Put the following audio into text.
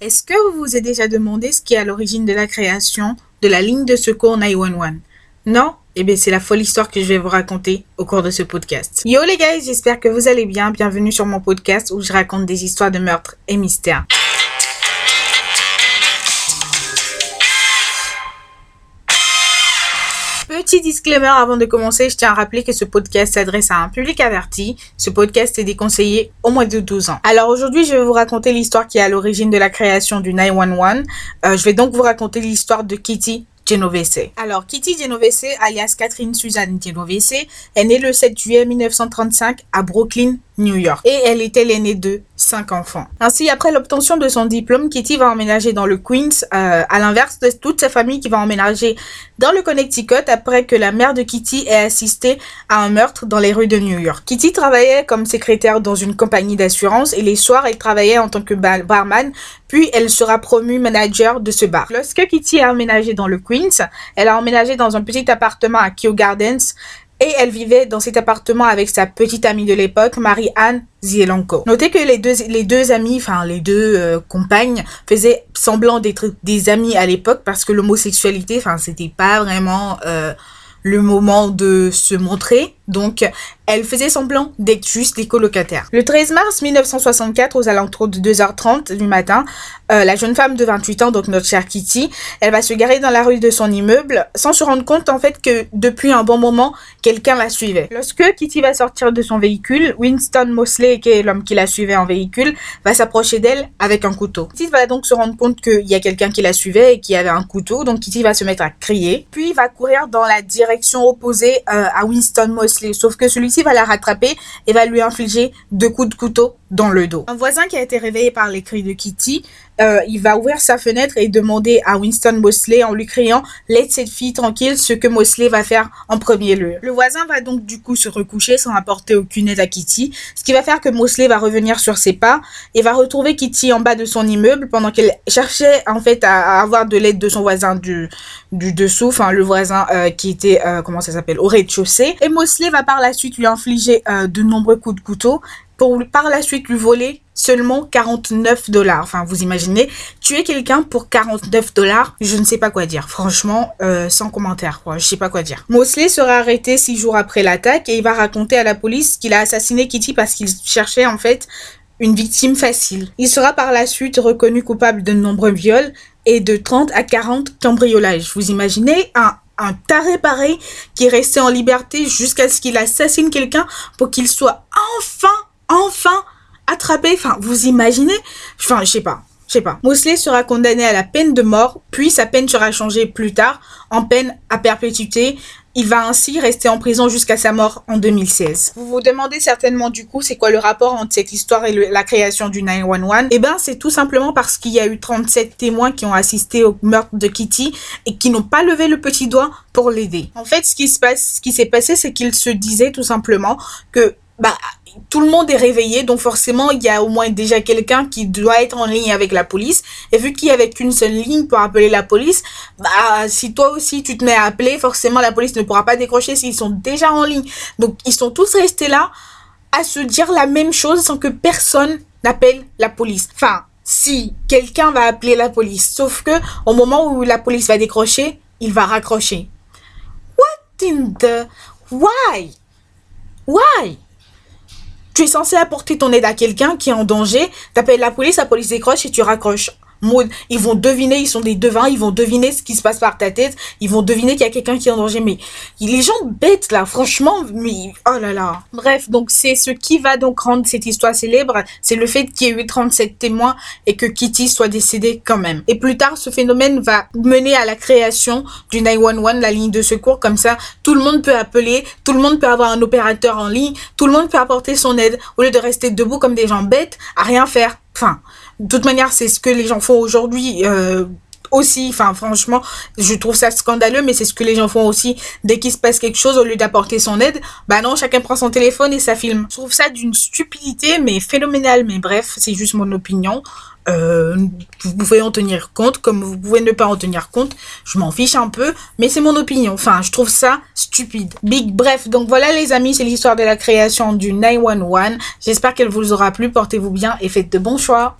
Est-ce que vous vous êtes déjà demandé ce qui est à l'origine de la création de la ligne de secours 911 Non? Eh bien, c'est la folle histoire que je vais vous raconter au cours de ce podcast. Yo les gars, j'espère que vous allez bien. Bienvenue sur mon podcast où je raconte des histoires de meurtres et mystères. Petit disclaimer avant de commencer, je tiens à rappeler que ce podcast s'adresse à un public averti. Ce podcast est déconseillé au moins de 12 ans. Alors aujourd'hui, je vais vous raconter l'histoire qui est à l'origine de la création du 911. Euh, je vais donc vous raconter l'histoire de Kitty Genovese. Alors, Kitty Genovese, alias Catherine Suzanne Genovese, est née le 7 juillet 1935 à Brooklyn, New York. Et elle était l'aînée de cinq enfants. Ainsi, après l'obtention de son diplôme, Kitty va emménager dans le Queens, euh, à l'inverse de toute sa famille qui va emménager dans le Connecticut après que la mère de Kitty ait assisté à un meurtre dans les rues de New York. Kitty travaillait comme secrétaire dans une compagnie d'assurance et les soirs, elle travaillait en tant que barman, puis elle sera promue manager de ce bar. Lorsque Kitty a emménagé dans le Queens, elle a emménagé dans un petit appartement à Kew Gardens et elle vivait dans cet appartement avec sa petite amie de l'époque, Marie-Anne Zielanko. Notez que les deux, les deux amis, enfin les deux euh, compagnes, faisaient semblant d'être des amis à l'époque parce que l'homosexualité, enfin c'était pas vraiment euh, le moment de se montrer. Donc, elle faisait semblant d'être juste des colocataires. Le 13 mars 1964, aux alentours de 2h30 du matin, euh, la jeune femme de 28 ans, donc notre chère Kitty, elle va se garer dans la rue de son immeuble sans se rendre compte en fait que depuis un bon moment, quelqu'un la suivait. Lorsque Kitty va sortir de son véhicule, Winston Mosley, qui est l'homme qui la suivait en véhicule, va s'approcher d'elle avec un couteau. Kitty va donc se rendre compte qu'il y a quelqu'un qui la suivait et qui avait un couteau, donc Kitty va se mettre à crier, puis va courir dans la direction opposée euh, à Winston Mosley Sauf que celui-ci va la rattraper et va lui infliger deux coups de couteau dans le dos. Un voisin qui a été réveillé par les cris de Kitty, euh, il va ouvrir sa fenêtre et demander à Winston Mosley en lui criant laisse cette fille tranquille, ce que Mosley va faire en premier lieu. Le voisin va donc du coup se recoucher sans apporter aucune aide à Kitty, ce qui va faire que Mosley va revenir sur ses pas et va retrouver Kitty en bas de son immeuble pendant qu'elle cherchait en fait à, avoir de l'aide de son voisin du, dessous, enfin le voisin euh, qui était, euh, comment ça s'appelle, au rez-de-chaussée. Et Mosley va par la suite lui infliger de nombreux coups de couteau pour par la suite lui voler seulement 49 dollars. Enfin, vous imaginez, tuer quelqu'un pour 49 dollars, je ne sais pas quoi dire. Franchement, euh, sans commentaire, quoi. Je sais pas quoi dire. Mosley sera arrêté six jours après l'attaque et il va raconter à la police qu'il a assassiné Kitty parce qu'il cherchait en fait une victime facile. Il sera par la suite reconnu coupable de nombreux viols et de 30 à 40 cambriolages. Vous imaginez un un taré pareil qui est resté en liberté jusqu'à ce qu'il assassine quelqu'un pour qu'il soit enfin enfin attrapé. Enfin, vous imaginez Enfin, je sais pas. Je sais pas. Mosley sera condamné à la peine de mort, puis sa peine sera changée plus tard en peine à perpétuité. Il va ainsi rester en prison jusqu'à sa mort en 2016. Vous vous demandez certainement du coup c'est quoi le rapport entre cette histoire et la création du 911 Eh ben c'est tout simplement parce qu'il y a eu 37 témoins qui ont assisté au meurtre de Kitty et qui n'ont pas levé le petit doigt pour l'aider. En fait ce qui se passe, ce qui s'est passé c'est qu'ils se disaient tout simplement que bah tout le monde est réveillé, donc forcément, il y a au moins déjà quelqu'un qui doit être en ligne avec la police. Et vu qu'il y avait qu'une seule ligne pour appeler la police, bah, si toi aussi tu te mets à appeler, forcément, la police ne pourra pas décrocher s'ils sont déjà en ligne. Donc, ils sont tous restés là à se dire la même chose sans que personne n'appelle la police. Enfin, si quelqu'un va appeler la police, sauf que au moment où la police va décrocher, il va raccrocher. What in the... Why? Why? Tu es censé apporter ton aide à quelqu'un qui est en danger, t'appelles la police, la police décroche et tu raccroches ils vont deviner, ils sont des devins, ils vont deviner ce qui se passe par ta tête, ils vont deviner qu'il y a quelqu'un qui est en danger. Mais les gens bêtes là, franchement, mais oh là là. Bref, donc c'est ce qui va donc rendre cette histoire célèbre, c'est le fait qu'il y ait eu 37 témoins et que Kitty soit décédée quand même. Et plus tard, ce phénomène va mener à la création du 911, la ligne de secours, comme ça, tout le monde peut appeler, tout le monde peut avoir un opérateur en ligne, tout le monde peut apporter son aide, au lieu de rester debout comme des gens bêtes à rien faire. Enfin, de toute manière, c'est ce que les gens font aujourd'hui. Euh, aussi, enfin franchement, je trouve ça scandaleux, mais c'est ce que les gens font aussi dès qu'il se passe quelque chose, au lieu d'apporter son aide, bah non, chacun prend son téléphone et ça filme. Je trouve ça d'une stupidité, mais phénoménale, mais bref, c'est juste mon opinion. Euh, vous pouvez en tenir compte, comme vous pouvez ne pas en tenir compte, je m'en fiche un peu, mais c'est mon opinion. Enfin, je trouve ça stupide. Big, bref, donc voilà les amis, c'est l'histoire de la création du 911. J'espère qu'elle vous aura plu, portez-vous bien et faites de bons choix.